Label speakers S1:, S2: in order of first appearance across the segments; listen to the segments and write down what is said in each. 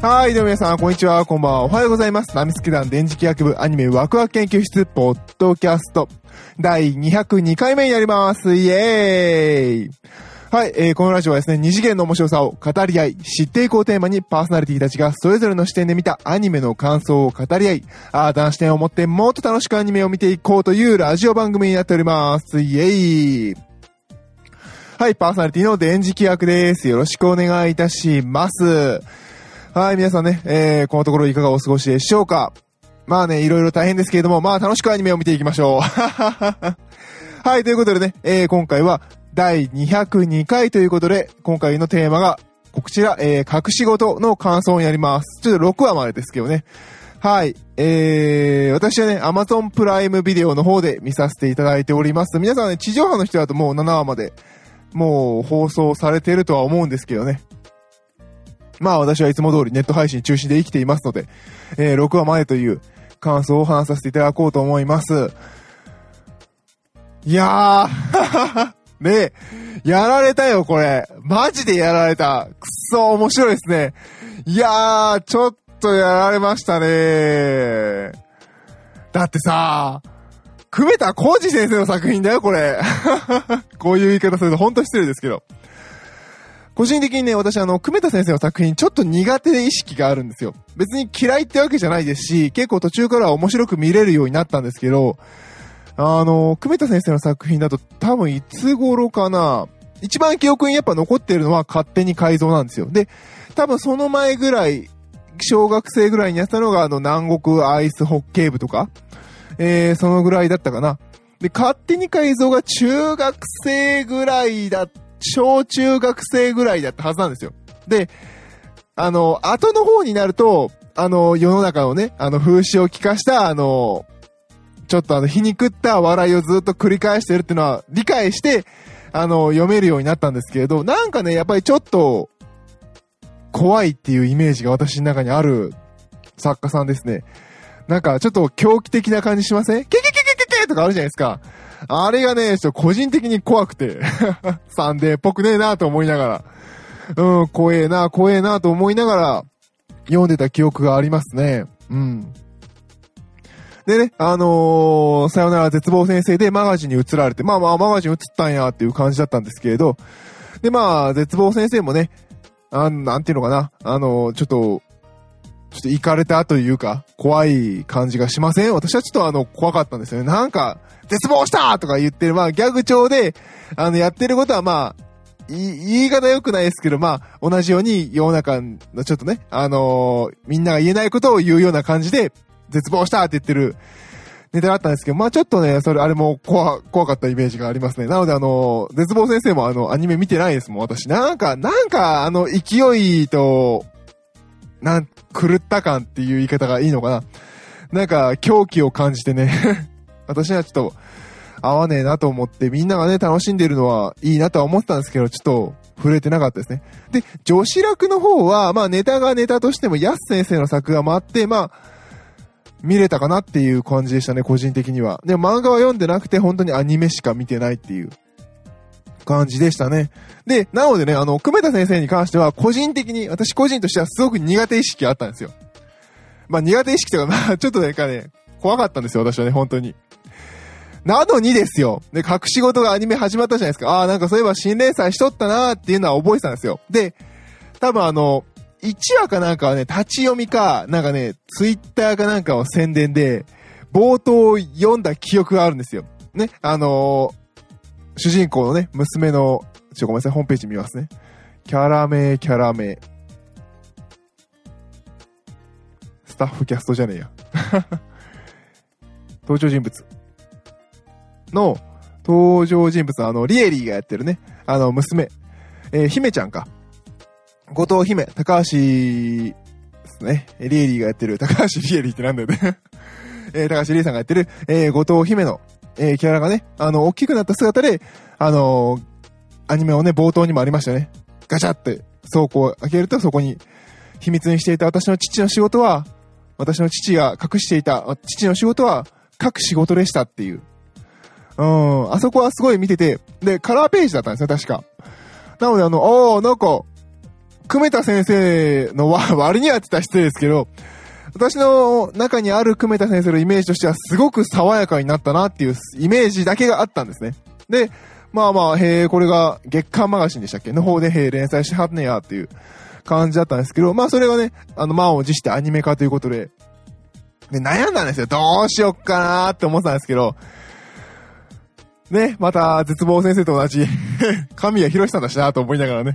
S1: はい、どうも皆さん、こんにちは、こんばんは、おはようございます。ナミスケ団電磁気学部アニメワクワク研究室、ポッドキャスト、第202回目になります。イエーイはい、えー、このラジオはですね、二次元の面白さを語り合い、知っていこうテーマにパーソナリティたちがそれぞれの視点で見たアニメの感想を語り合い、新たな視点を持ってもっと楽しくアニメを見ていこうというラジオ番組になっております。イエーイはい、パーソナリティの電磁気学です。よろしくお願いいたします。はい、皆さんね、えー、このところいかがお過ごしでしょうかまあね、いろいろ大変ですけれども、まあ楽しくアニメを見ていきましょう。はい、ということでね、えー、今回は第202回ということで、今回のテーマが、こちら、えー、隠し事の感想になります。ちょっと6話までですけどね。はい。えー、私はね、Amazon プライムビデオの方で見させていただいております。皆さんね、地上波の人だともう7話まで、もう放送されてるとは思うんですけどね。まあ私はいつも通りネット配信中心で生きていますので、えー、6話までという感想を話させていただこうと思います。いやー、ねえ、やられたよ、これ。マジでやられた。くっそ、面白いですね。いやー、ちょっとやられましたね。だってさ、久米田浩二先生の作品だよ、これ。こういう言い方すると本当失礼ですけど。個人的にね、私あの、久米田先生の作品ちょっと苦手で意識があるんですよ。別に嫌いってわけじゃないですし、結構途中から面白く見れるようになったんですけど、あの、久米田先生の作品だと多分いつ頃かな、一番記憶にやっぱ残ってるのは勝手に改造なんですよ。で、多分その前ぐらい、小学生ぐらいにやったのがあの、南国アイスホッケー部とか、えー、そのぐらいだったかな。で、勝手に改造が中学生ぐらいだった、小中学生ぐらいだったはずなんですよ。で、あの、後の方になると、あの、世の中のね、あの、風刺を聞かした、あの、ちょっとあの、皮肉った笑いをずっと繰り返してるっていうのは理解して、あの、読めるようになったんですけれど、なんかね、やっぱりちょっと、怖いっていうイメージが私の中にある作家さんですね。なんか、ちょっと狂気的な感じしません？ケケケケケケとかあるじゃないですか。あれがね、ちょっと個人的に怖くて、サンデーっぽくねえなと思いながら、うん、怖えな、怖えなと思いながら、読んでた記憶がありますね。うん。でね、あのー、さよなら絶望先生でマガジンに移られて、まあまあマガジン移ったんやっていう感じだったんですけれど、でまあ、絶望先生もね、あなんていうのかな、あのー、ちょっと、ちょっと行かれたというか、怖い感じがしません？私はちょっとあの、怖かったんですよね。なんか、絶望したとか言ってる、まあギャグ調で、あの、やってることはまあ、言い方良くないですけど、まあ、同じように世の中のちょっとね、あのー、みんなが言えないことを言うような感じで、絶望したって言ってるネタだったんですけど、まあちょっとね、それ、あれも怖、怖かったイメージがありますね。なのであの、絶望先生もあの、アニメ見てないですもん、私。なんか、なんか、あの、勢いと、なん、狂った感っていう言い方がいいのかな。なんか、狂気を感じてね、私はちょっと、合わねえなと思って、みんながね、楽しんでるのはいいなとは思ったんですけど、ちょっと、触れてなかったですね。で、女子楽の方は、まあネタがネタとしても、ヤス先生の作画もあって、まあ、見れたかなっていう感じでしたね、個人的には。でも漫画は読んでなくて、本当にアニメしか見てないっていう感じでしたね。で、なのでね、あの、久米田先生に関しては、個人的に、私個人としてはすごく苦手意識があったんですよ。まあ苦手意識とか、まあちょっとなんかね、怖かったんですよ、私はね、本当に。なのにですよ。で、隠し事がアニメ始まったじゃないですか。ああ、なんかそういえば新連載しとったなーっていうのは覚えてたんですよ。で、多分あの、1話かなんかはね、立ち読みか、なんかね、ツイッターかなんかを宣伝で、冒頭を読んだ記憶があるんですよ。ね、あのー、主人公のね、娘の、ちょ、ごめんなさい、ホームページ見ますね。キャラ名、キャラ名。スタッフキャストじゃねえや。登場人物。の、登場人物のあの、リエリーがやってるね、あの、娘。えー、姫ちゃんか。後藤姫、高橋ですね。リエリーがやってる、高橋リエリーってなんだよね。えー、高橋リエさんがやってる、えー、後藤姫の、えー、キャラがね、あの、大きくなった姿で、あのー、アニメをね、冒頭にもありましたね。ガチャって倉庫を開けるとそこに秘密にしていた私の父の仕事は、私の父が隠していた父の仕事は、書く仕事でしたっていう。うん、あそこはすごい見てて、で、カラーページだったんですよ、確か。なので、あの、ああ、なんか、久米田先生の割にはって言ったら失礼ですけど、私の中にある久米田先生のイメージとしてはすごく爽やかになったなっていうイメージだけがあったんですね。で、まあまあ、へえ、これが月刊マガジンでしたっけ？の方で、へえ、連載しはんねやっていう感じだったんですけど、まあそれがね、あの、満を持してアニメ化ということで、で、悩んだんですよ。どうしよっかなーって思ってたんですけど、ね、また、絶望先生と同じ 神谷博さんだしなと思いながらね。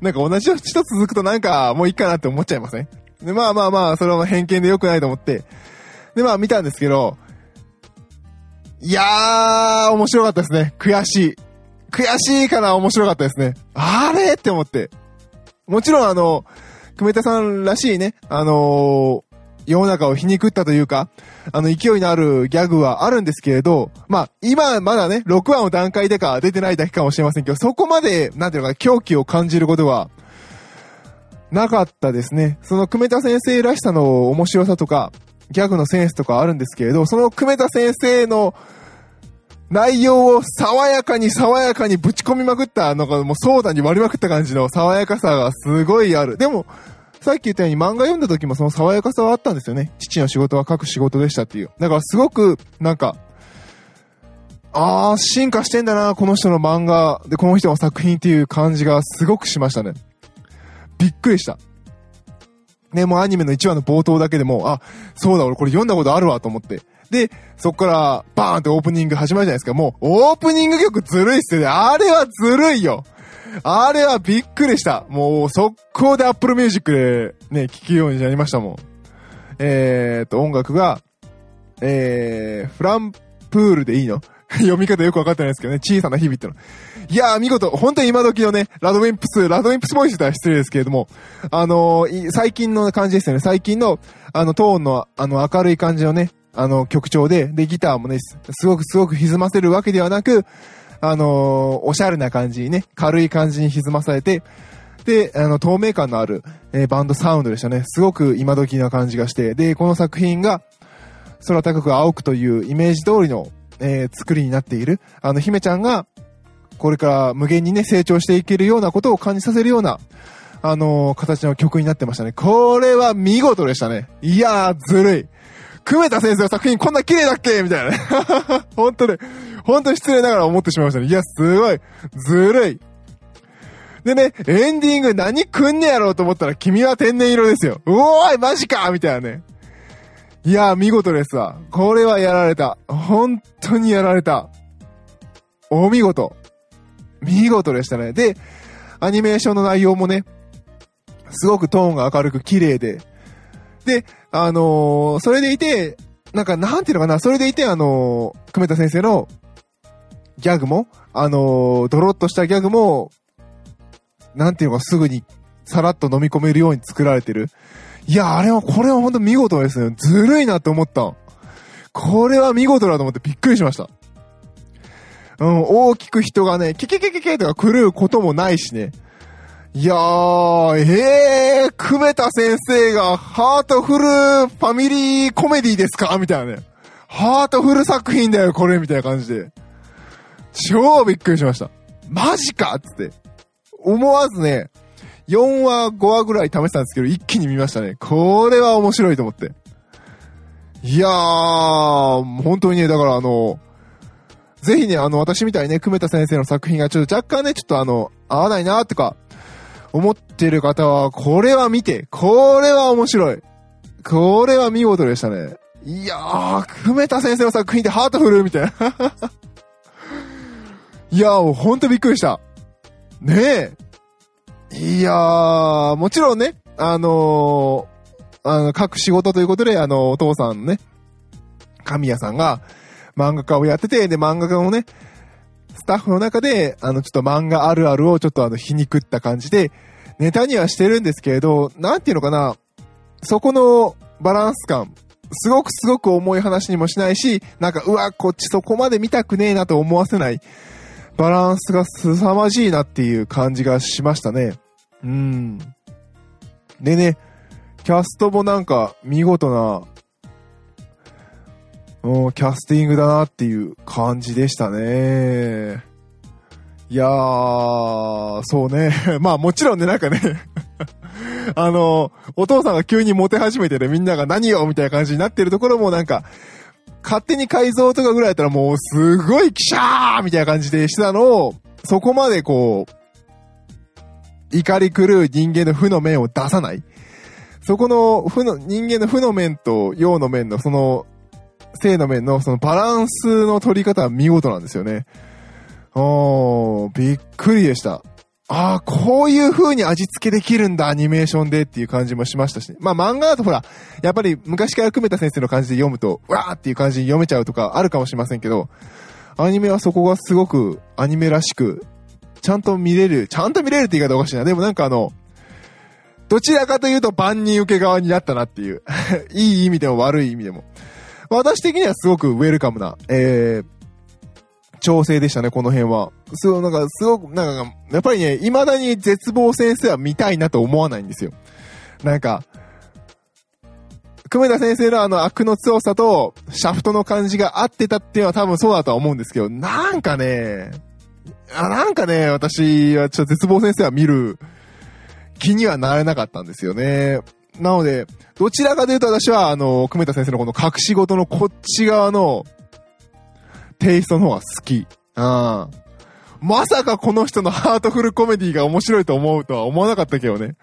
S1: なんか同じ一つ続くとなんかもういいかなって思っちゃいません？で、まあまあまあ、それは偏見で良くないと思って、で、まあ見たんですけど、いやー、面白かったですね。悔しい。悔しいから面白かったですね。あれって思って。もちろんあの、久米田さんらしいね、あのー、世の中を皮肉ったというか、あの、勢いのあるギャグはあるんですけれど、まあ、今まだね、6話の段階でか出てないだけかもしれませんけど、そこまで、なんていうのか、狂気を感じることは、なかったですね。その、久米田先生らしさの面白さとか、ギャグのセンスとかあるんですけれど、その久米田先生の内容を爽やかに爽やかにぶち込みまくった、なんかもうソーダに割りまくった感じの爽やかさがすごいある。でも、さっき言ったように漫画読んだ時もその爽やかさはあったんですよね。父の仕事は書く仕事でしたっていう。だからすごく、なんか、あー、進化してんだな、この人の漫画で、この人の作品っていう感じがすごくしましたね。びっくりした。ね、もうアニメの1話の冒頭だけでも、あ、そうだ、俺これ読んだことあるわと思って。で、そっからバーンってオープニング始まるじゃないですか。もう、オープニング曲ずるいっすよね。あれはずるいよ。あれはびっくりした。もう、速攻で Apple Music でね、聴くようになりましたもん。えーと、音楽が、えー、フランプールでいいの？読み方よくわかってないですけどね、小さな日々っての。いやー、見事、本当に今時のね、 RADWIMPS、RADWIMPS ボイスでは失礼ですけれども、あのー、最近の感じですよね。最近の、あの、トーンの、あの、明るい感じのね、あの、曲調で、で、ギターもね、すごくすごく歪ませるわけではなく、あのー、おしゃれな感じにね、軽い感じに歪まされて、で、あの、透明感のある、えー、バンドサウンドでしたね。すごく今時な感じがして、で、この作品が、空高く青くというイメージ通りの、えー、作りになっている。あの、姫ちゃんが、これから無限にね、成長していけるようなことを感じさせるような、あのー、形の曲になってましたね。これは見事でしたね。いやー、ずるい。久米田先生の作品こんな綺麗だっけ？みたいなね。本当ね、本当に失礼ながら思ってしまいましたね。いや、すごい。ずるい。でね、エンディング何くんねやろうと思ったら君は天然色ですよ。うおーいマジかみたいなね。いやー、見事ですわ。これはやられた。本当にやられた。お見事。見事でしたね。で、アニメーションの内容もね、すごくトーンが明るく綺麗で、で、あのー、それでいて、なんか、なんていうのかな、それでいて、あのー、久米田先生のギャグも、あのー、ドロッとしたギャグも、なんていうのか、すぐに、さらっと飲み込めるように作られてる。いや、あれは、これはほんと見事ですね。ずるいなって思った。これは見事だと思ってびっくりしました。うん、大きく人がね、キキキキキとか狂うこともないしね。いやー、えー、久米田先生がハートフルファミリーコメディですか？みたいなね。ハートフル作品だよ、これみたいな感じで。超びっくりしました。マジか？つって。思わずね、4話、5話ぐらい試したんですけど、一気に見ましたね。これは面白いと思って。いやー、本当にね、だからあの、ぜひね、あの、私みたいにね、久米田先生の作品がちょっと若干ね、ちょっとあの、合わないなとか、思ってる方は、これは見て、これは面白い。これは見事でしたね。いやー、久米田先生の作品でハートフルみたいな。いやー、ほんとびっくりした。ねえ。いやー、もちろんね、あのー、あの、各仕事ということで、あの、お父さんね、神谷さんが漫画家をやってて、で、漫画家もね、スタッフの中で、あの、ちょっと漫画あるあるをちょっとあの、皮肉った感じで、ネタにはしてるんですけれど、なんていうのかな、そこのバランス感、すごくすごく重い話にもしないし、なんか、うわ、こっちそこまで見たくねえなと思わせない、バランスが凄まじいなっていう感じがしましたね。うん。でね、キャストもなんか見事なう、キャスティングだなっていう感じでしたね。いやー、そうね。まあもちろんね、なんかね あの、お父さんが急にモテ始めてね、みんなが何よみたいな感じになってるところもなんか、勝手に改造とかぐらいだったらもうすごいキシャーみたいな感じでしたのを、そこまでこう、怒り狂う人間の負の面を出さない。そこの負の、人間の負の面と陽の面のその、性の面のそのバランスの取り方は見事なんですよね。おー、びっくりでした。ああ、こういう風に味付けできるんだ、アニメーションでっていう感じもしましたし、まあ漫画だとほら、やっぱり昔から組めた先生の感じで読むと、わーっていう感じに読めちゃうとかあるかもしれませんけど、アニメはそこがすごくアニメらしく、ちゃんと見れる、ちゃんと見れるって言い方おかしいな。でもなんかあの、どちらかというと万人受け側になったなっていう。いい意味でも悪い意味でも。私的にはすごくウェルカムな、えー、調整でしたね、この辺は。そう、なんか、すごく、なんか、やっぱりね、未だに絶望先生は見たいなと思わないんですよ。なんか、久米田先生のあの悪の強さと、シャフトの感じが合ってたっていうのは多分そうだとは思うんですけど、なんかね、あなんかね、私はちょっと絶望先生は見る気にはなれなかったんですよね。なので、どちらかというと私は、あの、久米田先生のこの隠し事のこっち側の、テイストの方が好き。うん。まさかこの人のハートフルコメディが面白いと思うとは思わなかったけどね。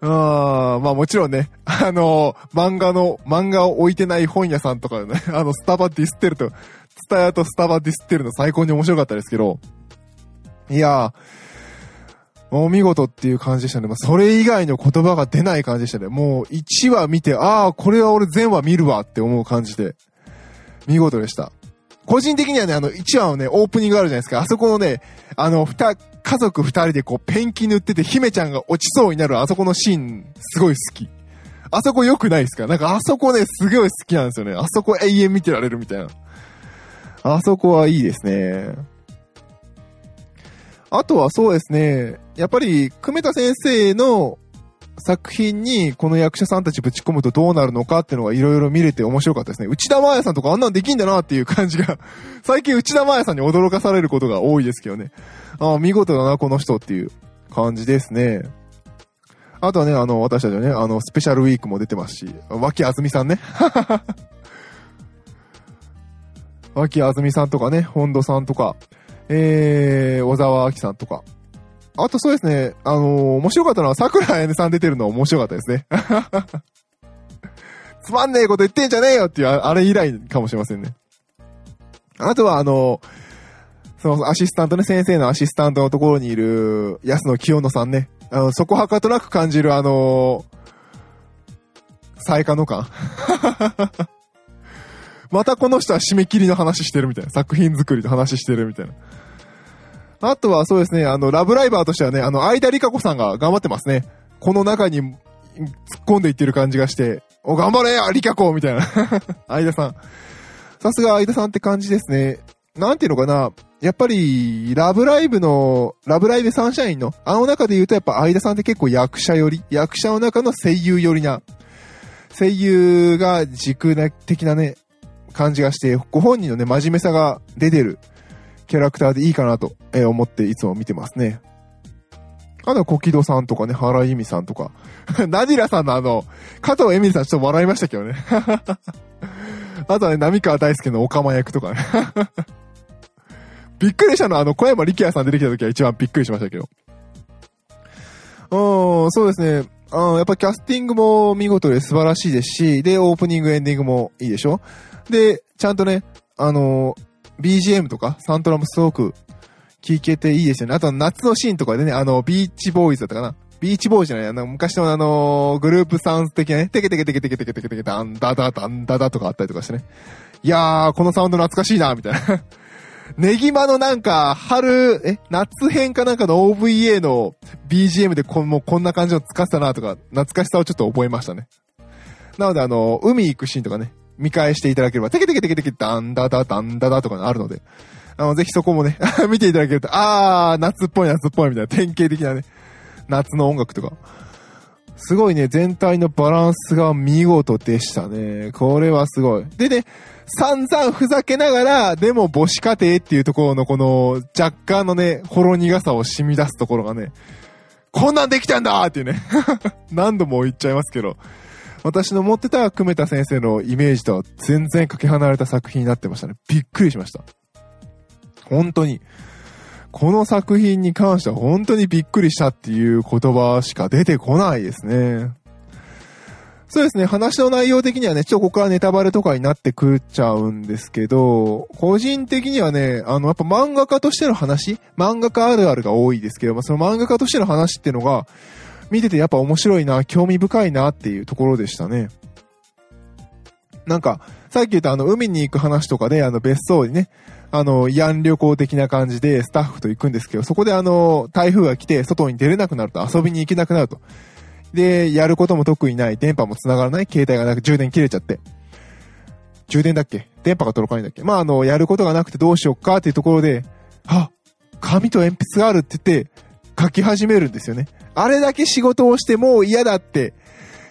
S1: うん、まあもちろんね、あの、漫画の、漫画を置いてない本屋さんとかでね、あの、スタバディスってると、ツタヤとスタバディスってるの最高に面白かったですけど、いやー、お見事っていう感じでしたね。まあ、それ以外の言葉が出ない感じでしたね。もう1話見て、ああ、これは俺全話見るわって思う感じで、見事でした。個人的にはね、あの、1話のね、オープニングあるじゃないですか。あそこのね、あの、ふた、家族二人でこう、ペンキ塗ってて、姫ちゃんが落ちそうになるあそこのシーン、すごい好き。あそこ良くないですか？なんかあそこね、すごい好きなんですよね。あそこ永遠見てられるみたいな。あそこはいいですね。あとはそうですね、やっぱり、久米田先生の作品にこの役者さんたちぶち込むとどうなるのかっていうのがいろいろ見れて面白かったですね。内田真彩さんとかあんなんできんだなっていう感じが 最近内田真彩さんに驚かされることが多いですけどね。ああ、見事だな、この人っていう感じですね。あとはね、あの、私たちはね、あの、スペシャルウィークも出てますし、脇あずみさんね。脇あずみさんとかね、本土さんとか、えー、小沢明さんとか、あとそうですね、あのー、面白かったのは桜彩音さん出てるの面白かったですね。つまんねえこと言ってんじゃねえよっていう、あれ以来かもしれませんね。あとはあのー、そのアシスタントね、先生のアシスタントのところにいる安野清野さんね。あの、そこはかとなく感じるあのー、最下の感。またこの人は締め切りの話してるみたいな。作品作りの話してるみたいな。あとはそうですね、あの、ラブライバーとしてはね、あの、相田理香子さんが頑張ってますね。この中に突っ込んでいってる感じがして、お、頑張れリカ子みたいな。相田さん。さすが相田さんって感じですね。なんていうのかな。やっぱり、ラブライブの、ラブライブサンシャインの、あの中で言うとやっぱ相田さんって結構役者寄り、役者の中の声優寄りな、声優が軸的なね、感じがして、ご本人のね、真面目さが出てるキャラクターでいいかなと思っていつも見てますね。あとは、コキドさんとかね、原由美さんとか。ナディラさんのあの、加藤エミリさんちょっと笑いましたけどね。あとはね、波川大輔のオカマ役とかね。びっくりしたのは、あの、小山力也さん出てきた時は一番びっくりしましたけど。うん、そうですね。うん、やっぱキャスティングも見事で素晴らしいですし、で、オープニング、エンディングもいいでしょ？で、ちゃんとね、あの BGM とか、サントラもすごく聴けていいですよね。あと夏のシーンとかでね、あの、ビーチボーイズだったかな。ビーチボーイズじゃない、あの、昔のあの、グループサウンズ的なね、テケテケテケテケテケテケテケダンダダダンダダとかあったりとかしてね。いやー、このサウンド懐かしいな、みたいな。ネギマのなんか、春、え、夏編かなんかの OVA の BGM でこもうこんな感じの使ってたなとか、懐かしさをちょっと覚えましたね。なのであの、海行くシーンとかね、見返していただければ、テケテケテケテケダンダダダンダダとかあるので、あの、ぜひそこもね 見ていただけると、あー、夏っぽい夏っぽいみたいな典型的なね、夏の音楽とか。すごいね、全体のバランスが見事でしたね。これはすごい。でね、散々ふざけながら、でも母子家庭っていうところのこの若干のね、ほろ苦さを染み出すところがね、こんなんできたんだっていうね。何度も言っちゃいますけど。私の持ってた久米田先生のイメージとは全然かけ離れた作品になってましたね。びっくりしました。本当に。この作品に関しては本当にびっくりしたっていう言葉しか出てこないですね。そうですね、話の内容的にはね、ちょっとここからネタバレとかになってくっちゃうんですけど、個人的にはね、あの、やっぱ漫画家としての話漫画家あるあるが多いですけど、まあ、その漫画家としての話っていうのが、見ててやっぱ面白いな、興味深いなっていうところでしたね。なんか、さっき言ったあの、海に行く話とかで、あの、別荘にね、あの、慰安旅行的な感じでスタッフと行くんですけど、そこであの、台風が来て外に出れなくなると遊びに行けなくなると。で、やることも特にない、電波も繋がらない、携帯がなく充電切れちゃって。充電だっけ？電波が届かないんだっけ？まあ、あの、やることがなくてどうしよっかっていうところで、あ、紙と鉛筆があるって言って、書き始めるんですよね。あれだけ仕事をしてもう嫌だって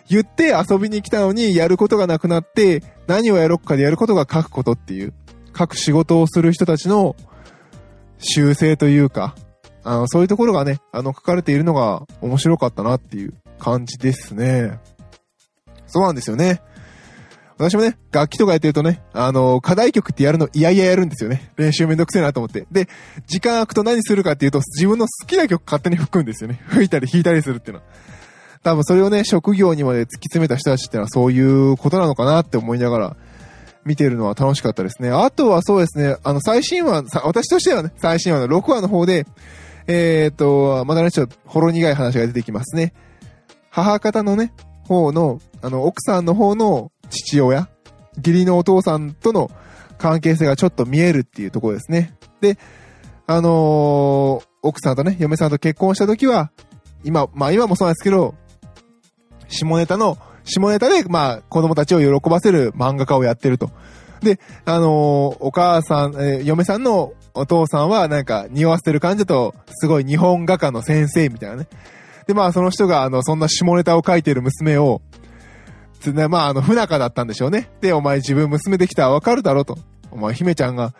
S1: 言って遊びに来たのにやることがなくなって、何をやろっかでやることが書くことっていう。書く仕事をする人たちの習性というか、あの、そういうところがね、あの、書かれているのが面白かったなっていう感じですね。そうなんですよね。私もね、楽器とかやってるとね、あの、課題曲ってやるの嫌々やるんですよね。練習めんどくせえなと思って。で、時間空くと何するかっていうと、自分の好きな曲勝手に吹くんですよね。吹いたり弾いたりするっていうのは。多分それをね、職業にまで突き詰めた人たちってのはそういうことなのかなって思いながら、見てるのは楽しかったですね。あとはそうですね、あの、最新話、私としてはね、最新話の6話の方で、えっ、と、まだね、ちょっと、ほろ苦い話が出てきますね。母方のね、方の、あの、奥さんの方の父親、義理のお父さんとの関係性がちょっと見えるっていうところですね。で、あのー、奥さんとね、嫁さんと結婚した時は、今、まあ今もそうなんですけど、下ネタの下ネタで、まあ、子供たちを喜ばせる漫画家をやってると。で、あのー、お母さん、えー、嫁さんのお父さんはなんか匂わせてる感じだと、すごい日本画家の先生みたいなね。で、まあその人があの、そんな下ネタを書いてる娘を、つね、まああの、不仲だったんでしょうね。で、お前自分娘できたらわかるだろうと。お前姫ちゃんが、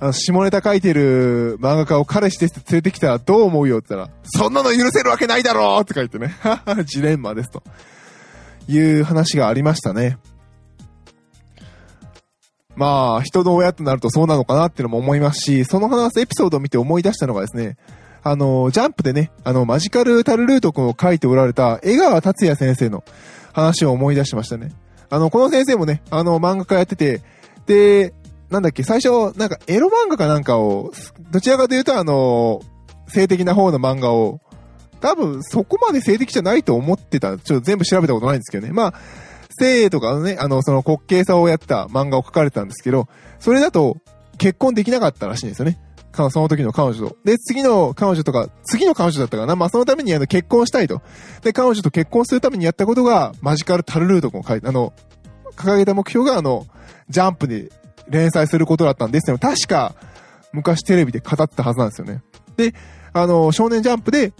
S1: あの、下ネタ書いてる漫画家を彼氏ですって連れてきたらどう思うよって言ったら、そんなの許せるわけないだろうって書いてね。ジレンマですと。いう話がありましたね。まあ、人の親となるとそうなのかなっていうのも思いますし、その話、エピソードを見て思い出したのがですね、あの、ジャンプでね、あの、マジカルタルルート君を書いておられた江川達也先生の話を思い出しましたね。あの、この先生もね、あの、漫画家やってて、で、なんだっけ、最初、なんかエロ漫画かなんかを、どちらかというとあの、性的な方の漫画を多分そこまで性的じゃないと思ってた。ちょっと全部調べたことないんですけどね。まあ、性とかのね、あの、その滑稽さをやった漫画を書かれてたんですけど、それだと結婚できなかったらしいんですよね。その時の彼女と。で、次の彼女とか、次の彼女だったかな。まあ、そのためにあの結婚したいと。で、彼女と結婚するためにやったことが、マジカルタルルートを書いて、あの、掲げた目標があの、ジャンプで連載することだったんですけど、確か、昔テレビで語ってたはずなんですよね。で、あの、少年ジャンプで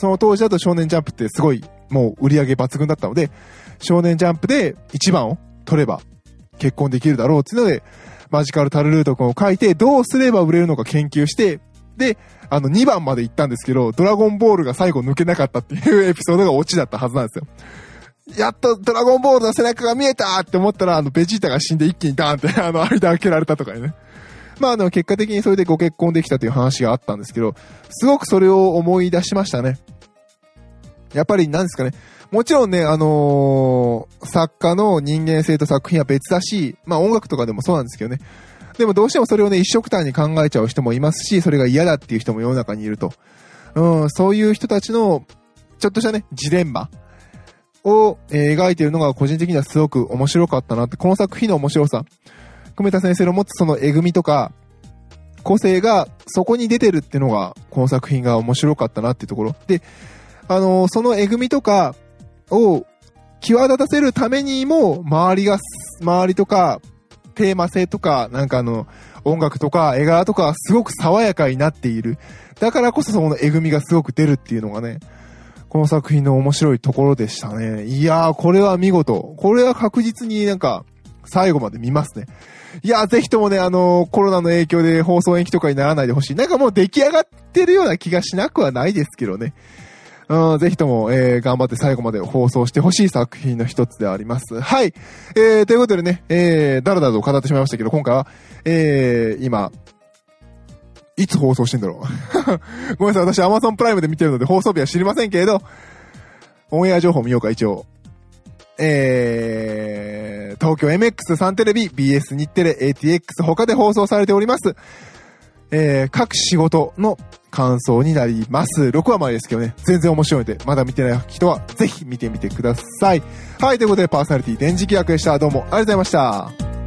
S1: その当時だと少年ジャンプってすごいもう売り上げ抜群だったので、少年ジャンプで1番を取れば結婚できるだろうっていうので、マジカルタルルート君を書いて、どうすれば売れるのか研究して、で、あの2番まで行ったんですけど、ドラゴンボールが最後抜けなかったっていうエピソードがオチだったはずなんですよ。やっとドラゴンボールの背中が見えたって思ったら、あのベジータが死んで一気にダーンって あの間開けられたとかね。まあ、あの、結果的にそれでご結婚できたという話があったんですけど、すごくそれを思い出しましたね。やっぱり何ですかね。もちろんね、あのー、作家の人間性と作品は別だし、まあ音楽とかでもそうなんですけどね。でもどうしてもそれをね、一色単に考えちゃう人もいますし、それが嫌だっていう人も世の中にいると。うん、そういう人たちの、ちょっとしたね、ジレンマを、えー、描いているのが個人的にはすごく面白かったなって、この作品の面白さ。久米田先生の持つそのえぐみとか、個性がそこに出てるっていうのが、この作品が面白かったなっていうところ。で、あの、そのえぐみとかを際立たせるためにも、周りが、周りとか、テーマ性とか、なんかあの、音楽とか絵柄とかすごく爽やかになっている。だからこそそのえぐみがすごく出るっていうのがね、この作品の面白いところでしたね。いやー、これは見事。これは確実になんか、最後まで見ますね。いやー、ぜひともね、あのー、コロナの影響で放送延期とかにならないでほしい。なんかもう出来上がってるような気がしなくはないですけどね。うん、ぜひとも、えー、頑張って最後まで放送してほしい作品の一つであります。はい。えー、ということでね、えー、だらだらと語ってしまいましたけど、今回は、えー、今、いつ放送してんだろう ごめんなさい、私 Amazon プライムで見てるので放送日は知りませんけれど、オンエア情報見ようか、一応。えー、東京 MX3 テレビ、BS 日テレ、ATX 他で放送されております。えー、各仕事の感想になります。6話前ですけどね、全然面白いので、まだ見てない人はぜひ見てみてください。はい、ということでパーソナリティ電磁気役でした。どうもありがとうございました。